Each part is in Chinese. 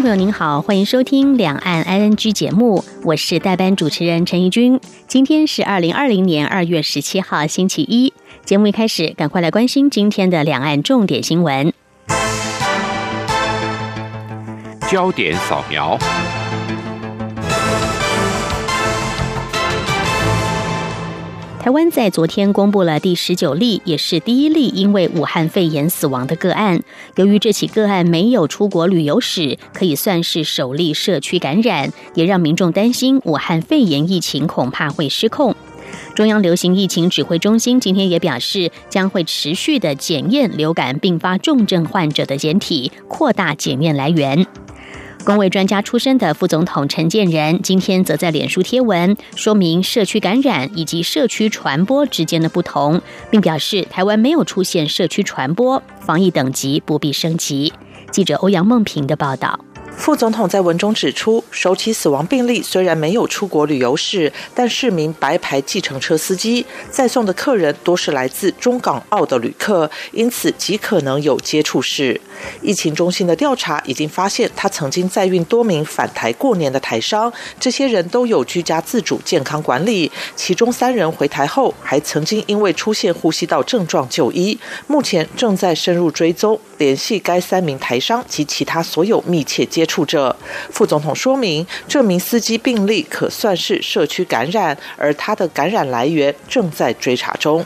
朋友您好，欢迎收听两岸 ING 节目，我是代班主持人陈怡君。今天是二零二零年二月十七号星期一，节目一开始，赶快来关心今天的两岸重点新闻。焦点扫描。台湾在昨天公布了第十九例，也是第一例因为武汉肺炎死亡的个案。由于这起个案没有出国旅游史，可以算是首例社区感染，也让民众担心武汉肺炎疫情恐怕会失控。中央流行疫情指挥中心今天也表示，将会持续的检验流感并发重症患者的检体，扩大检验来源。工位专家出身的副总统陈建仁今天则在脸书贴文说明社区感染以及社区传播之间的不同，并表示台湾没有出现社区传播，防疫等级不必升级。记者欧阳梦平的报道。副总统在文中指出，首起死亡病例虽然没有出国旅游史，但是名白牌计程车司机载送的客人多是来自中港澳的旅客，因此极可能有接触史。疫情中心的调查已经发现，他曾经载运多名返台过年的台商，这些人都有居家自主健康管理，其中三人回台后还曾经因为出现呼吸道症状就医，目前正在深入追踪，联系该三名台商及其他所有密切接。处者，副总统说明，这名司机病例可算是社区感染，而他的感染来源正在追查中。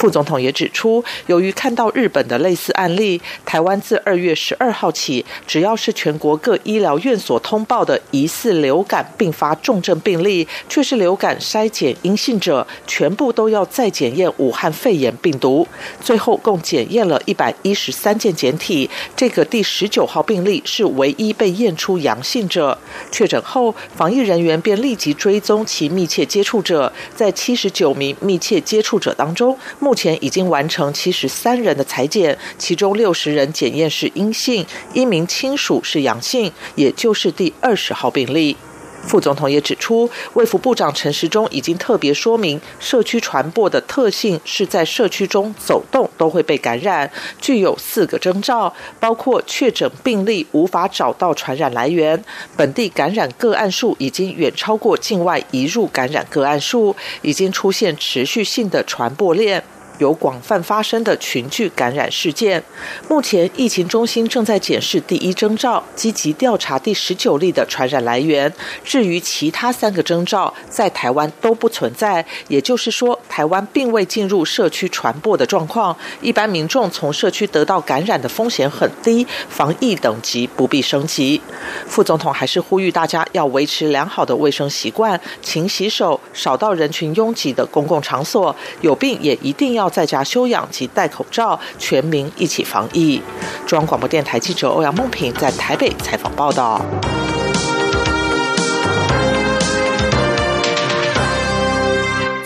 副总统也指出，由于看到日本的类似案例，台湾自二月十二号起，只要是全国各医疗院所通报的疑似流感并发重症病例，却是流感筛检阴性者，全部都要再检验武汉肺炎病毒。最后共检验了一百一十三件检体，这个第十九号病例是唯一被验出阳性者。确诊后，防疫人员便立即追踪其密切接触者，在七十九名密切接触者当中，目目前已经完成七十三人的裁检，其中六十人检验是阴性，一名亲属是阳性，也就是第二十号病例。副总统也指出，卫福部长陈时中已经特别说明，社区传播的特性是在社区中走动都会被感染，具有四个征兆，包括确诊病例无法找到传染来源，本地感染个案数已经远超过境外移入感染个案数，已经出现持续性的传播链。有广泛发生的群聚感染事件，目前疫情中心正在检视第一征兆，积极调查第十九例的传染来源。至于其他三个征兆，在台湾都不存在，也就是说，台湾并未进入社区传播的状况。一般民众从社区得到感染的风险很低，防疫等级不必升级。副总统还是呼吁大家要维持良好的卫生习惯，勤洗手，少到人群拥挤的公共场所，有病也一定要。在家休养及戴口罩，全民一起防疫。中央广播电台记者欧阳梦平在台北采访报道。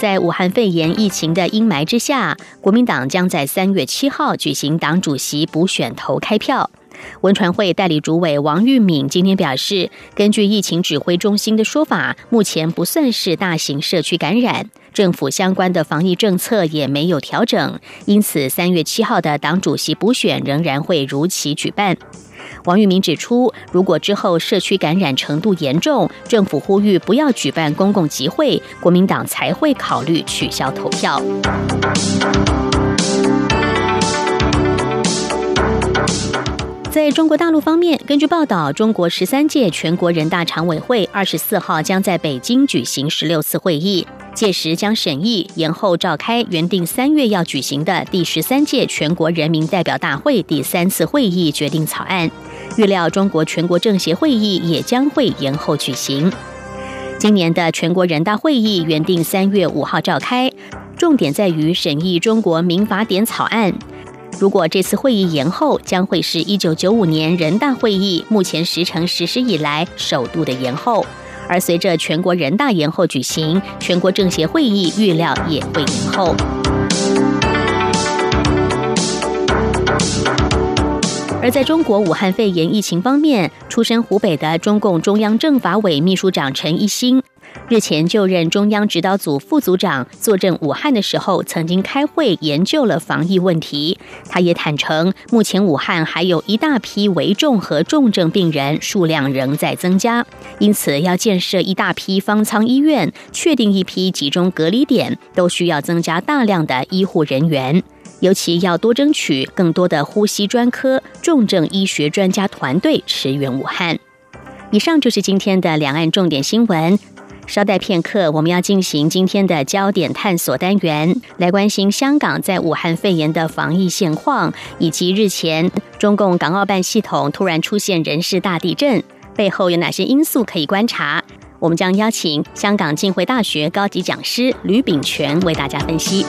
在武汉肺炎疫情的阴霾之下，国民党将在三月七号举行党主席补选投开票。文传会代理主委王玉敏今天表示，根据疫情指挥中心的说法，目前不算是大型社区感染。政府相关的防疫政策也没有调整，因此三月七号的党主席补选仍然会如期举办。王玉明指出，如果之后社区感染程度严重，政府呼吁不要举办公共集会，国民党才会考虑取消投票。在中国大陆方面，根据报道，中国十三届全国人大常委会二十四号将在北京举行十六次会议。届时将审议延后召开原定三月要举行的第十三届全国人民代表大会第三次会议决定草案，预料中国全国政协会议也将会延后举行。今年的全国人大会议原定三月五号召开，重点在于审议中国民法典草案。如果这次会议延后，将会是一九九五年人大会议目前时程实施以来首度的延后。而随着全国人大延后举行，全国政协会议预料也会延后。而在中国武汉肺炎疫情方面，出身湖北的中共中央政法委秘书长陈一新日前就任中央指导组副组长，坐镇武汉的时候，曾经开会研究了防疫问题。他也坦诚，目前武汉还有一大批危重和重症病人，数量仍在增加，因此要建设一大批方舱医院，确定一批集中隔离点，都需要增加大量的医护人员。尤其要多争取更多的呼吸专科、重症医学专家团队驰援武汉。以上就是今天的两岸重点新闻。稍待片刻，我们要进行今天的焦点探索单元，来关心香港在武汉肺炎的防疫现况，以及日前中共港澳办系统突然出现人事大地震，背后有哪些因素可以观察？我们将邀请香港浸会大学高级讲师吕炳权为大家分析。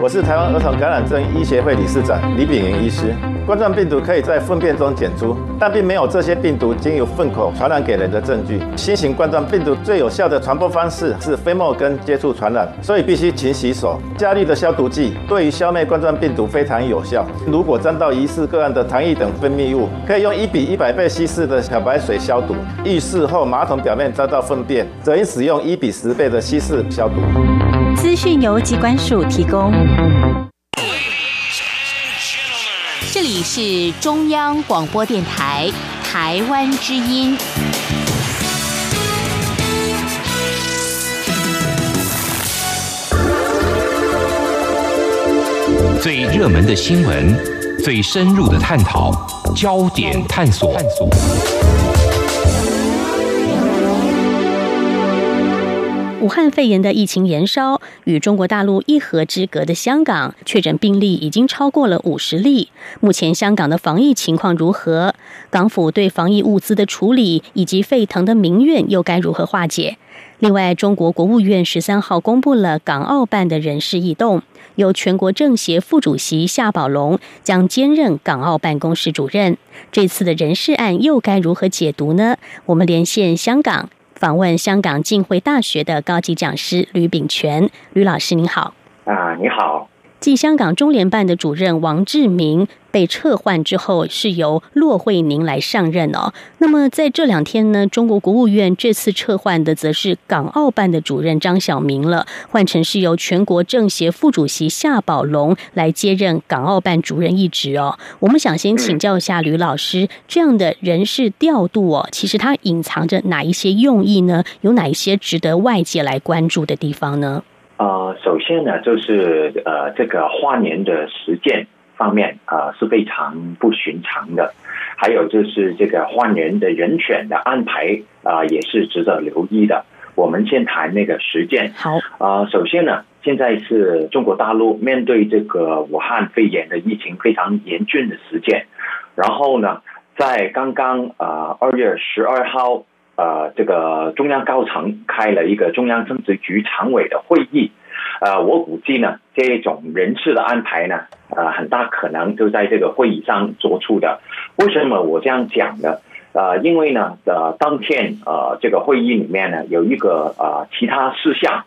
我是台湾儿童感染症医协会理事长李炳云医师。冠状病毒可以在粪便中检出，但并没有这些病毒经由粪口传染给人的证据。新型冠状病毒最有效的传播方式是飞沫跟接触传染，所以必须勤洗手。加氯的消毒剂对于消灭冠状病毒非常有效。如果沾到疑似个案的痰液等分泌物，可以用一比一百倍稀释的漂白水消毒。浴室后马桶表面沾到粪便，则应使用一比十倍的稀释消毒。资讯由机关署提供。这里是中央广播电台台湾之音。最热门的新闻，最深入的探讨，焦点探索。武汉肺炎的疫情延烧，与中国大陆一河之隔的香港确诊病例已经超过了五十例。目前香港的防疫情况如何？港府对防疫物资的处理以及沸腾的民怨又该如何化解？另外，中国国务院十三号公布了港澳办的人事异动，由全国政协副主席夏宝龙将兼任港澳办公室主任。这次的人事案又该如何解读呢？我们连线香港。访问香港浸会大学的高级讲师吕炳权，吕老师您好。啊，你好。继香港中联办的主任王志明被撤换之后，是由骆惠宁来上任哦。那么在这两天呢，中国国务院这次撤换的则是港澳办的主任张晓明了，换成是由全国政协副主席夏宝龙来接任港澳办主任一职哦。我们想先请教一下吕老师，这样的人事调度哦，其实它隐藏着哪一些用意呢？有哪一些值得外界来关注的地方呢？呃，首先呢，就是呃，这个换年的实践方面啊是非常不寻常的，还有就是这个换年的人选的安排啊也是值得留意的。我们先谈那个实践。好啊，首先呢，现在是中国大陆面对这个武汉肺炎的疫情非常严峻的实践，然后呢，在刚刚啊二月十二号。呃，这个中央高层开了一个中央政治局常委的会议，呃，我估计呢，这种人事的安排呢，呃，很大可能就在这个会议上做出的。为什么我这样讲呢？呃，因为呢，呃，当天呃，这个会议里面呢，有一个呃其他事项，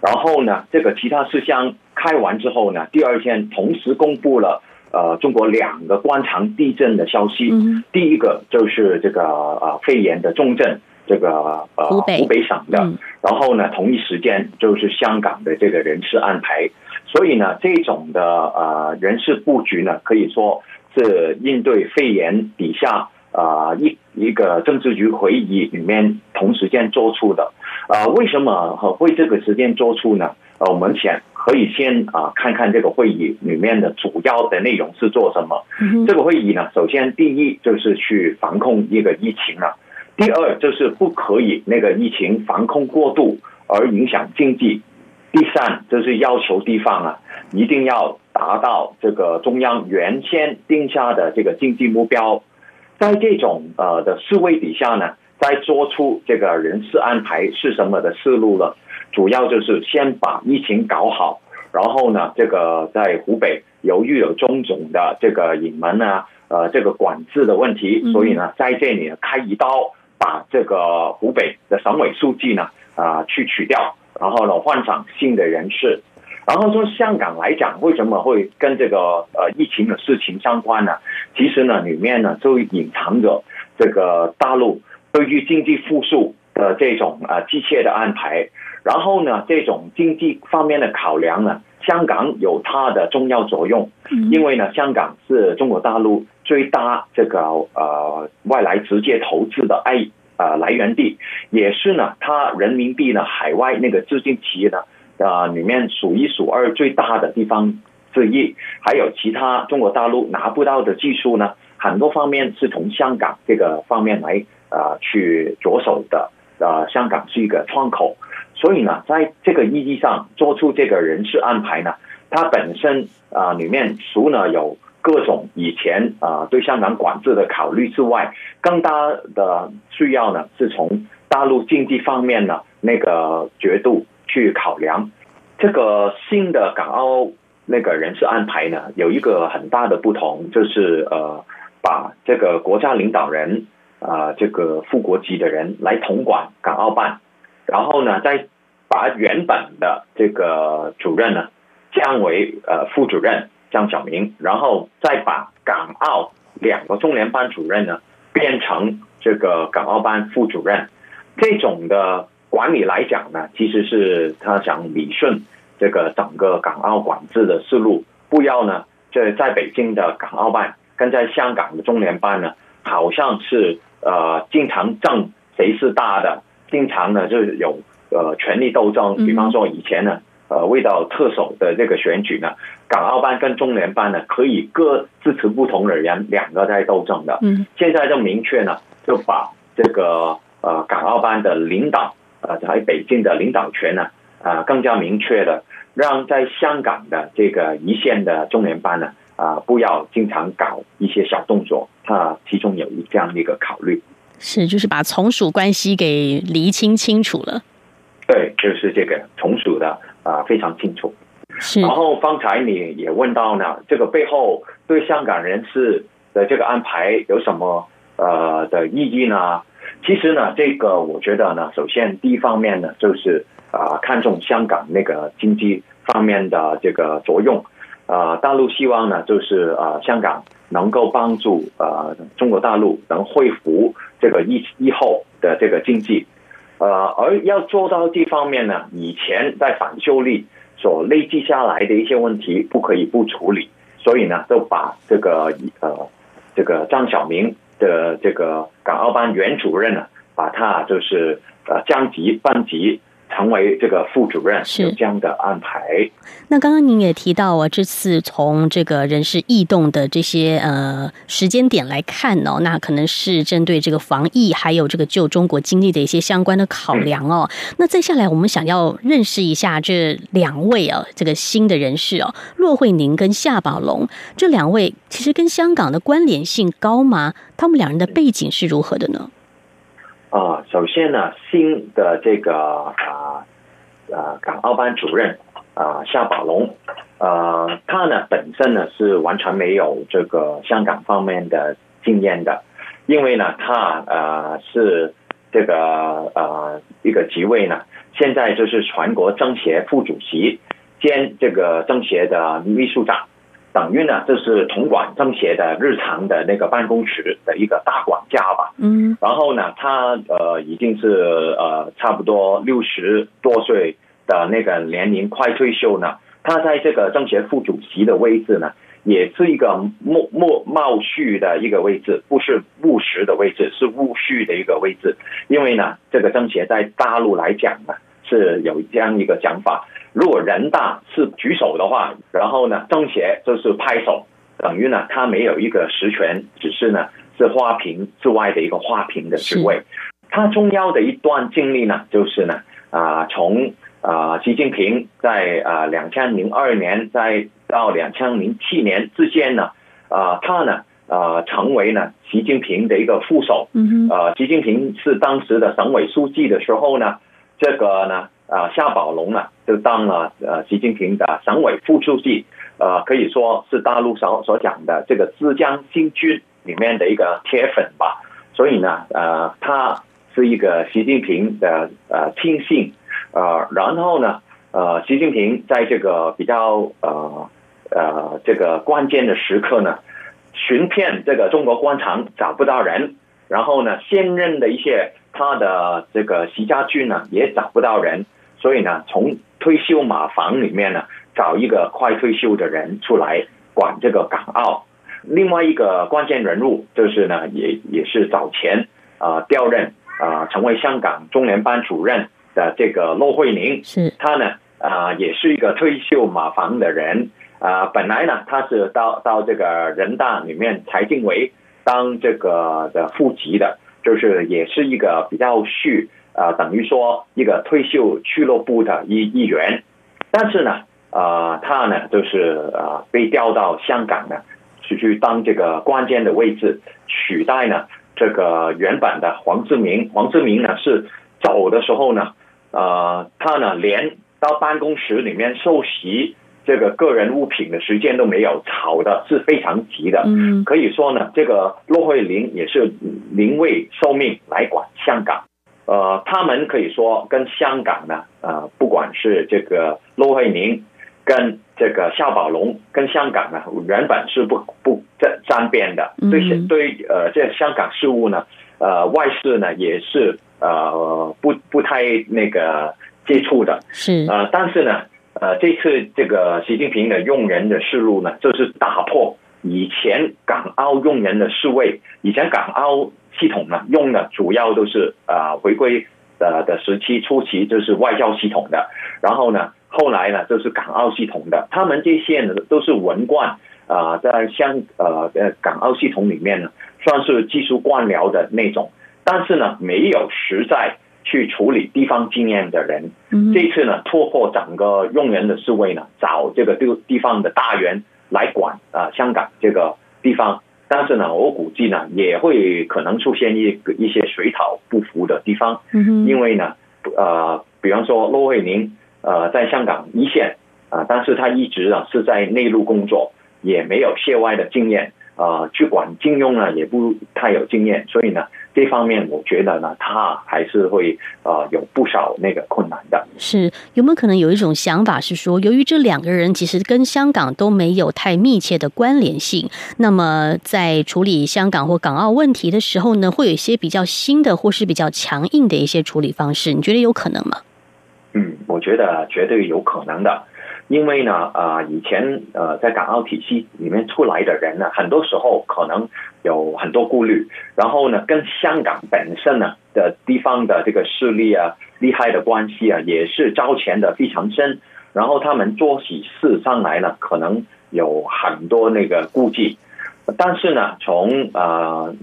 然后呢，这个其他事项开完之后呢，第二天同时公布了。呃，中国两个官场地震的消息，第一个就是这个呃肺炎的重症，这个呃湖北省的，然后呢，同一时间就是香港的这个人事安排，所以呢，这种的呃人事布局呢，可以说是应对肺炎底下啊一一个政治局会议里面同时间做出的。啊，为什么会这个时间做出呢？呃，我们先可以先啊看看这个会议里面的主要的内容是做什么。这个会议呢，首先第一就是去防控一个疫情了，第二就是不可以那个疫情防控过度而影响经济，第三就是要求地方啊一定要达到这个中央原先定下的这个经济目标，在这种呃的思维底下呢。在做出这个人事安排是什么的思路呢？主要就是先把疫情搞好，然后呢，这个在湖北由于有种种的这个隐瞒啊，呃，这个管制的问题，所以呢，在这里开一刀，把这个湖北的省委书记呢啊去取掉，然后呢换上新的人事。然后说香港来讲，为什么会跟这个呃疫情的事情相关呢？其实呢，里面呢就隐藏着这个大陆对于经济复苏的这种啊机械的安排。然后呢，这种经济方面的考量呢，香港有它的重要作用，因为呢，香港是中国大陆最大这个呃外来直接投资的爱呃来源地，也是呢，它人民币呢海外那个资金企业呢。啊，里面数一数二最大的地方之一，还有其他中国大陆拿不到的技术呢，很多方面是从香港这个方面来啊去着手的。啊，香港是一个窗口，所以呢，在这个意义上做出这个人事安排呢，它本身啊里面除了有各种以前啊对香港管制的考虑之外，更大的需要呢是从大陆经济方面呢那个角度。去考量这个新的港澳那个人事安排呢，有一个很大的不同，就是呃，把这个国家领导人啊，这个副国级的人来统管港澳办，然后呢，再把原本的这个主任呢降为呃副主任张晓明，然后再把港澳两个中联办主任呢变成这个港澳办副主任，这种的。管理来讲呢，其实是他想理顺这个整个港澳管制的思路，不要呢，这在北京的港澳办跟在香港的中联办呢，好像是呃经常争谁是大的，经常呢就有呃权力斗争。比方说以前呢，呃为到特首的这个选举呢，港澳办跟中联办呢可以各支持不同的人，两个在斗争的。嗯，现在就明确呢，就把这个呃港澳办的领导。呃，在北京的领导权呢，啊，更加明确的让在香港的这个一线的中联办呢，啊，不要经常搞一些小动作，它其中有一这样的一个考虑。是，就是把从属关系给厘清清楚了。对，就是这个从属的啊，非常清楚。是。然后方才你也问到呢，这个背后对香港人士的这个安排有什么呃的意义呢？其实呢，这个我觉得呢，首先第一方面呢，就是啊，看重香港那个经济方面的这个作用，啊，大陆希望呢，就是啊，香港能够帮助啊，中国大陆能恢复这个疫疫后的这个经济，呃，而要做到这方面呢，以前在反修例所累积下来的一些问题，不可以不处理，所以呢，就把这个呃，这个张晓明。的这个港澳办原主任呢，把他就是呃降级班级。成为这个副主任是这样的安排。那刚刚您也提到啊，这次从这个人事异动的这些呃时间点来看哦，那可能是针对这个防疫还有这个救中国经历的一些相关的考量哦。那再下来，我们想要认识一下这两位啊，这个新的人士哦，骆惠宁跟夏宝龙这两位，其实跟香港的关联性高吗？他们两人的背景是如何的呢？啊，首先呢，新的这个啊啊港澳班主任啊夏宝龙，呃，他呢本身呢是完全没有这个香港方面的经验的，因为呢他呃是这个呃一个职位呢，现在就是全国政协副主席兼这个政协的秘书长。等于呢，这是统管政协的日常的那个办公室的一个大管家吧。嗯，然后呢，他呃已经是呃差不多六十多岁的那个年龄，快退休呢。他在这个政协副主席的位置呢，也是一个默默冒序的一个位置，不是务实的位置，是务序的一个位置。因为呢，这个政协在大陆来讲呢，是有这样一个讲法。如果人大是举手的话，然后呢，政协就是拍手，等于呢，他没有一个实权，只是呢是花瓶之外的一个花瓶的职位。他重要的一段经历呢，就是呢啊，从啊习近平在啊两千零二年再到两千零七年之间呢，啊他呢啊成为呢习近平的一个副手。嗯呃，习近平是当时的省委书记的时候呢，这个呢，啊，夏宝龙呢就当了呃习近平的省委副书记，呃，可以说是大陆所所讲的这个浙江新军里面的一个铁粉吧。所以呢，呃，他是一个习近平的呃亲信，呃，然后呢，呃，习近平在这个比较呃呃这个关键的时刻呢，寻遍这个中国官场找不到人，然后呢，现任的一些他的这个习家军呢也找不到人，所以呢，从退休马房里面呢找一个快退休的人出来管这个港澳。另外一个关键人物就是呢，也也是早前啊调任啊成为香港中联办主任的这个骆惠宁，是。他呢啊也是一个退休马房的人。啊，本来呢他是到到这个人大里面财经委当这个的副级的，就是也是一个比较续啊，等于说一个退休俱乐部的一一员，但是呢啊他呢就是啊被调到香港呢。去去当这个关键的位置，取代呢这个原版的黄志明。黄志明呢是走的时候呢，呃，他呢连到办公室里面收拾这个个人物品的时间都没有，吵的是非常急的。嗯，可以说呢，这个骆惠玲也是临危受命来管香港。呃，他们可以说跟香港呢，呃，不管是这个骆惠宁。跟这个夏宝龙跟香港呢，原本是不不沾沾边的，对对呃，这香港事务呢，呃，外事呢也是呃不不太那个接触的，是。呃，但是呢，呃，这次这个习近平的用人的思路呢，就是打破以前港澳用人的思维，以前港澳系统呢用的主要都是啊回归的的时期初期就是外交系统的，然后呢。后来呢，就是港澳系统的，他们这些呢都是文官啊，在香呃呃港澳系统里面呢，算是技术官僚的那种，但是呢，没有实在去处理地方经验的人。这次呢，突破整个用人的思维呢，找这个地地方的大员来管啊香港这个地方，但是呢，我估计呢，也会可能出现一个一些水土不服的地方，因为呢，呃，比方说骆惠宁。呃，在香港一线啊，但是他一直啊是在内陆工作，也没有涉外的经验啊，去管金融呢也不太有经验，所以呢，这方面我觉得呢，他还是会呃有不少那个困难的。是有没有可能有一种想法是说，由于这两个人其实跟香港都没有太密切的关联性，那么在处理香港或港澳问题的时候呢，会有一些比较新的或是比较强硬的一些处理方式？你觉得有可能吗？嗯，我觉得绝对有可能的，因为呢，啊，以前呃，在港澳体系里面出来的人呢，很多时候可能有很多顾虑，然后呢，跟香港本身呢的地方的这个势力啊、利害的关系啊，也是招钱的非常深，然后他们做起事上来呢，可能有很多那个顾忌。但是呢，从呃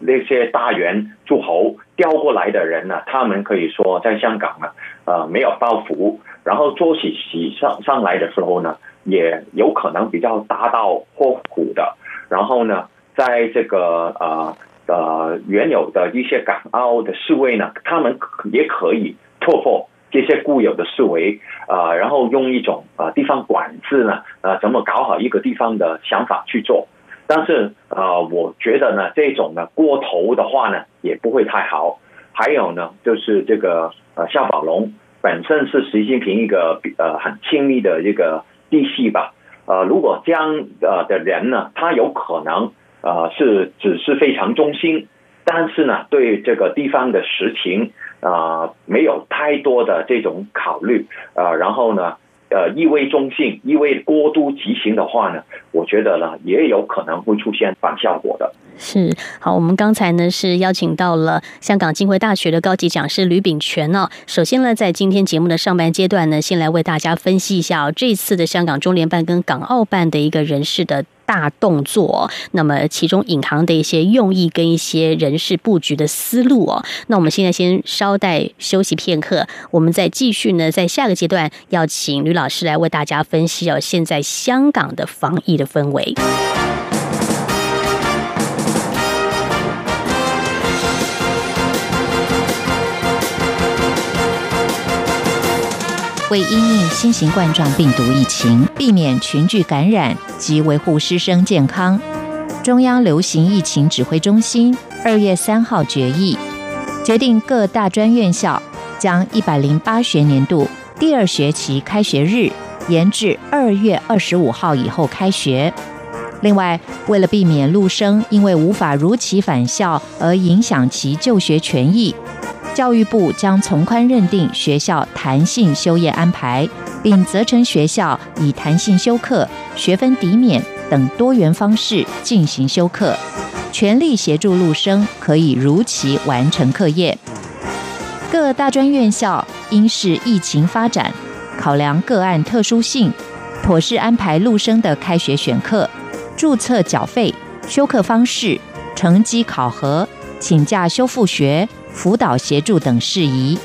那些大员诸侯调过来的人呢，他们可以说在香港呢，呃没有包袱，然后做起喜上上来的时候呢，也有可能比较大刀阔斧的。然后呢，在这个呃呃原有的一些港澳的思维呢，他们也可以突破这些固有的思维啊，然后用一种啊地方管制呢，呃怎么搞好一个地方的想法去做。但是呃，我觉得呢，这种呢过头的话呢，也不会太好。还有呢，就是这个呃，夏宝龙本身是习近平一个呃很亲密的一个弟系吧。呃，如果这样呃的人呢，他有可能呃是只是非常忠心，但是呢，对这个地方的实情啊没有太多的这种考虑啊，然后呢。呃，意味中性，意味过度急行的话呢，我觉得呢，也有可能会出现反效果的。是好，我们刚才呢是邀请到了香港浸会大学的高级讲师吕炳全呢。首先呢，在今天节目的上半阶段呢，先来为大家分析一下这次的香港中联办跟港澳办的一个人事的。大动作，那么其中隐含的一些用意跟一些人事布局的思路哦，那我们现在先稍待休息片刻，我们再继续呢，在下个阶段要请吕老师来为大家分析哦，现在香港的防疫的氛围。为因应新型冠状病毒疫情，避免群聚感染及维护师生健康，中央流行疫情指挥中心二月三号决议，决定各大专院校将一百零八学年度第二学期开学日延至二月二十五号以后开学。另外，为了避免陆生因为无法如期返校而影响其就学权益。教育部将从宽认定学校弹性休业安排，并责成学校以弹性休课、学分抵免等多元方式进行休课，全力协助陆生可以如期完成课业。各大专院校应视疫情发展，考量个案特殊性，妥善安排陆生的开学选课、注册缴费、休课方式、成绩考核、请假修复学。辅导协助等事宜，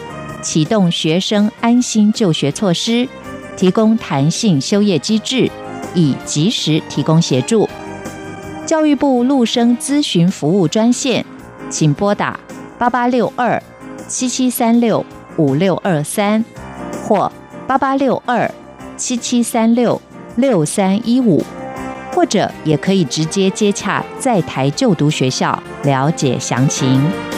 启动学生安心就学措施，提供弹性休业机制，以及时提供协助。教育部陆生咨询服务专线，请拨打八八六二七七三六五六二三或八八六二七七三六六三一五，或者也可以直接接洽在台就读学校了解详情。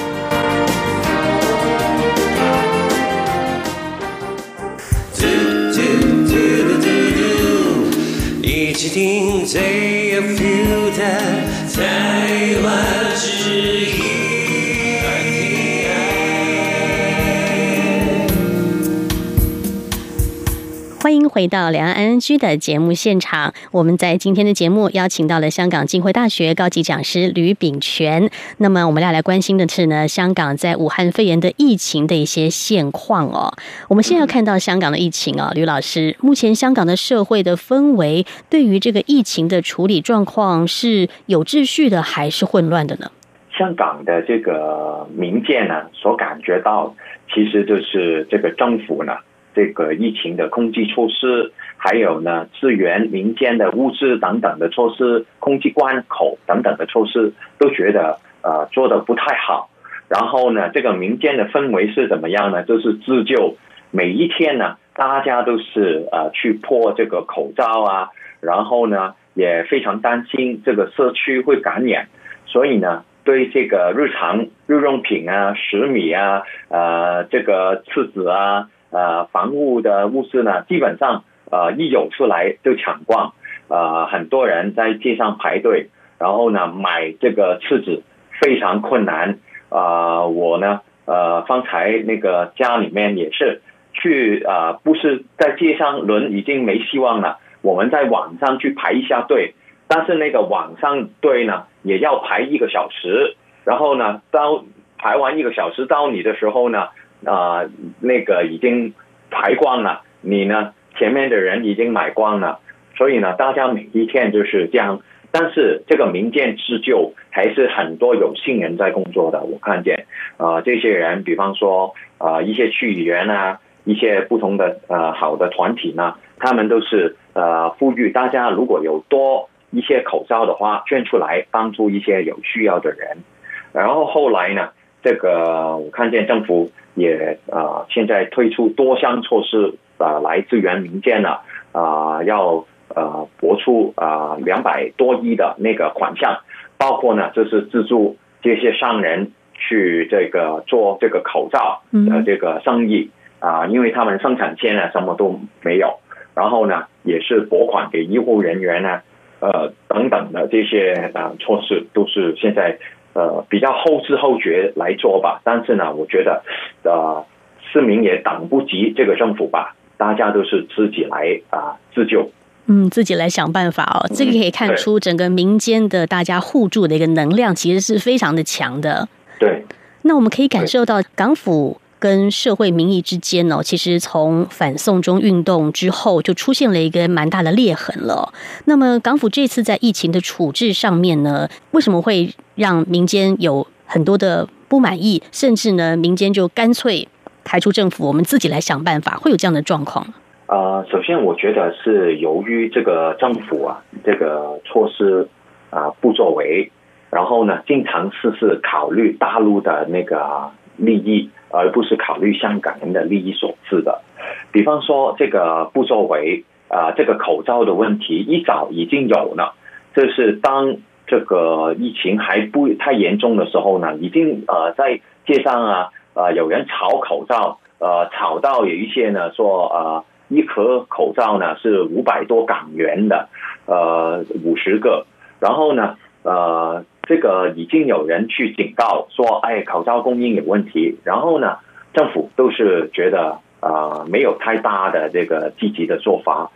听最有 feel 的回到两岸 N G 的节目现场。我们在今天的节目邀请到了香港浸会大学高级讲师吕炳全。那么，我们要来关心的是呢，香港在武汉肺炎的疫情的一些现况哦。我们现在要看到香港的疫情哦，吕老师，目前香港的社会的氛围对于这个疫情的处理状况是有秩序的，还是混乱的呢？香港的这个民间呢，所感觉到，其实就是这个政府呢。这个疫情的控制措施，还有呢，支援民间的物资等等的措施，空气关口等等的措施，都觉得呃做的不太好。然后呢，这个民间的氛围是怎么样呢？就是自救，每一天呢，大家都是呃去破这个口罩啊，然后呢，也非常担心这个社区会感染，所以呢，对这个日常日用品啊、食米啊、呃这个厕纸啊。呃，防护的物资呢，基本上呃一有出来就抢光，呃，很多人在街上排队，然后呢买这个厕纸非常困难。啊，我呢呃方才那个家里面也是去啊，不是在街上轮已经没希望了，我们在网上去排一下队，但是那个网上队呢也要排一个小时，然后呢到排完一个小时到你的时候呢。啊，那个已经排光了，你呢？前面的人已经买光了，所以呢，大家每一天就是这样。但是这个民间自救还是很多有心人在工作的。我看见啊，这些人，比方说啊，一些区议员啊，一些不同的呃好的团体呢，他们都是呃呼吁大家，如果有多一些口罩的话，捐出来帮助一些有需要的人。然后后来呢，这个我看见政府。也啊，现在推出多项措施啊，来支援民间呢啊，要呃拨出啊两百多亿的那个款项，包括呢，就是资助这些商人去这个做这个口罩的这个生意啊，因为他们生产线呢什么都没有，然后呢也是拨款给医护人员呢，呃等等的这些啊措施都是现在。呃，比较后知后觉来做吧，但是呢，我觉得，呃，市民也等不及这个政府吧，大家都是自己来啊自救，嗯，自己来想办法哦。这个可以看出整个民间的大家互助的一个能量，其实是非常的强的。对，那我们可以感受到港府。跟社会民意之间呢，其实从反送中运动之后，就出现了一个蛮大的裂痕了。那么港府这次在疫情的处置上面呢，为什么会让民间有很多的不满意，甚至呢，民间就干脆排除政府，我们自己来想办法，会有这样的状况？呃，首先我觉得是由于这个政府啊，这个措施啊不作为，然后呢，经常事事考虑大陆的那个利益。而不是考虑香港人的利益所致的。比方说，这个不作为啊，这个口罩的问题一早已经有了，这是当这个疫情还不太严重的时候呢，已经呃在街上啊呃有人炒口罩，呃炒到有一些呢说呃一盒口罩呢是五百多港元的，呃五十个，然后呢呃这个已经有人去警告说，哎口罩供应有问题，然后呢政府都是觉得啊没有太大的这个积极的做法，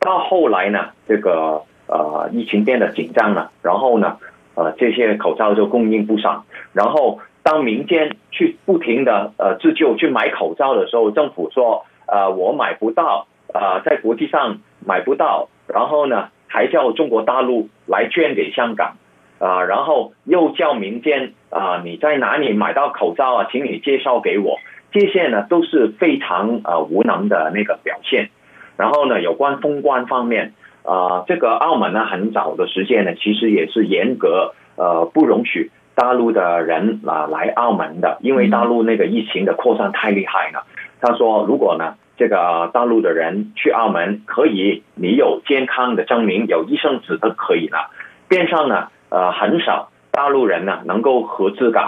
到后来呢这个呃疫情变得紧张了，然后呢呃这些口罩就供应不上，然后当民间去不停的呃自救去买口罩的时候，政府说。啊，我买不到啊，在国际上买不到，然后呢，还叫中国大陆来捐给香港啊，然后又叫民间啊，你在哪里买到口罩啊，请你介绍给我，这些呢都是非常呃无能的那个表现。然后呢，有关封关方面啊，这个澳门呢很早的时间呢，其实也是严格呃不容许大陆的人啊来澳门的，因为大陆那个疫情的扩散太厉害了。他说：“如果呢，这个大陆的人去澳门，可以你有健康的证明，有医生纸都可以了。边上呢，呃，很少大陆人呢能够合资格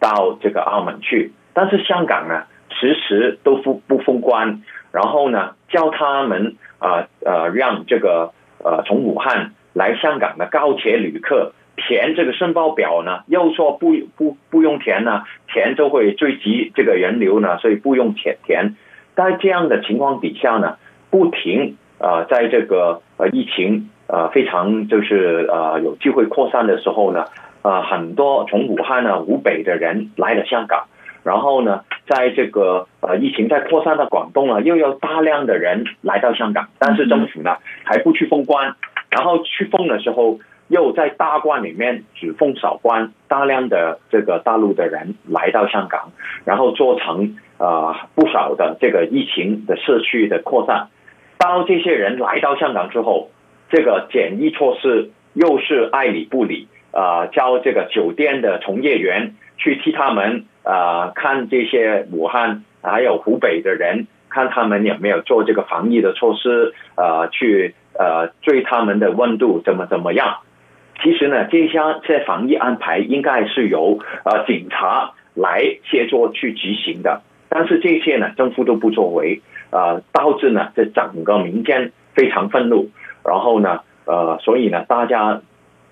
到这个澳门去。但是香港呢，迟迟都不不封关，然后呢，叫他们啊呃让这个呃从武汉来香港的高铁旅客。”填这个申报表呢，又说不不不用填呢，填就会聚集这个人流呢，所以不用填填。在这样的情况底下呢，不停啊，在这个呃疫情呃非常就是呃有机会扩散的时候呢，啊很多从武汉呢湖北的人来了香港，然后呢，在这个呃疫情在扩散到广东呢，又有大量的人来到香港，但是政府呢还不去封关，然后去封的时候。又在大关里面只封少关，大量的这个大陆的人来到香港，然后做成啊不少的这个疫情的社区的扩散。当这些人来到香港之后，这个检疫措施又是爱理不理啊，叫这个酒店的从业员去替他们啊看这些武汉还有湖北的人，看他们有没有做这个防疫的措施啊，去呃追他们的温度怎么怎么样。其实呢，这些这防疫安排应该是由呃警察来协助去执行的，但是这些呢，政府都不作为，呃，导致呢这整个民间非常愤怒，然后呢，呃，所以呢，大家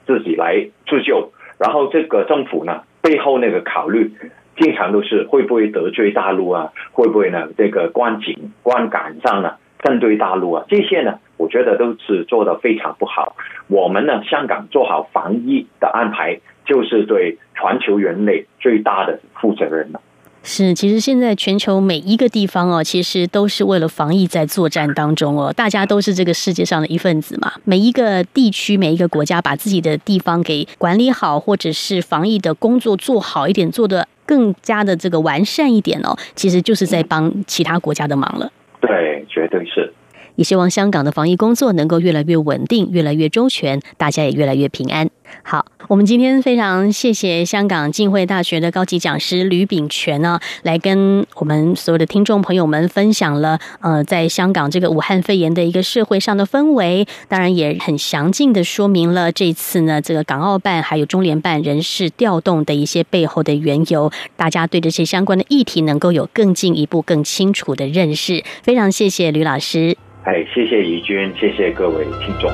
自己来自救，然后这个政府呢背后那个考虑，经常都是会不会得罪大陆啊，会不会呢这个观景观感上呢？针对大陆啊，这些呢，我觉得都是做的非常不好。我们呢，香港做好防疫的安排，就是对全球人类最大的负责任了。是，其实现在全球每一个地方哦，其实都是为了防疫在作战当中哦。大家都是这个世界上的一份子嘛。每一个地区、每一个国家，把自己的地方给管理好，或者是防疫的工作做好一点，做的更加的这个完善一点哦，其实就是在帮其他国家的忙了。对，绝对是。也希望香港的防疫工作能够越来越稳定，越来越周全，大家也越来越平安。好，我们今天非常谢谢香港浸会大学的高级讲师吕炳全呢，来跟我们所有的听众朋友们分享了呃，在香港这个武汉肺炎的一个社会上的氛围，当然也很详尽的说明了这次呢这个港澳办还有中联办人事调动的一些背后的缘由，大家对这些相关的议题能够有更进一步、更清楚的认识。非常谢谢吕老师。哎，谢谢怡君，谢谢各位听众。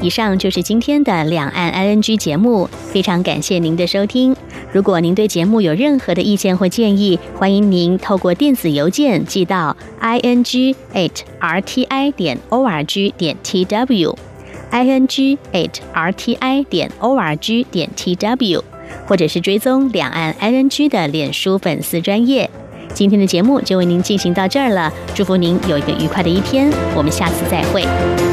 以上就是今天的两岸 ING 节目，非常感谢您的收听。如果您对节目有任何的意见或建议，欢迎您透过电子邮件寄到 ing at rti 点 org 点 tw ing at rti 点 org 点 tw，或者是追踪两岸 ING 的脸书粉丝专业。今天的节目就为您进行到这儿了，祝福您有一个愉快的一天，我们下次再会。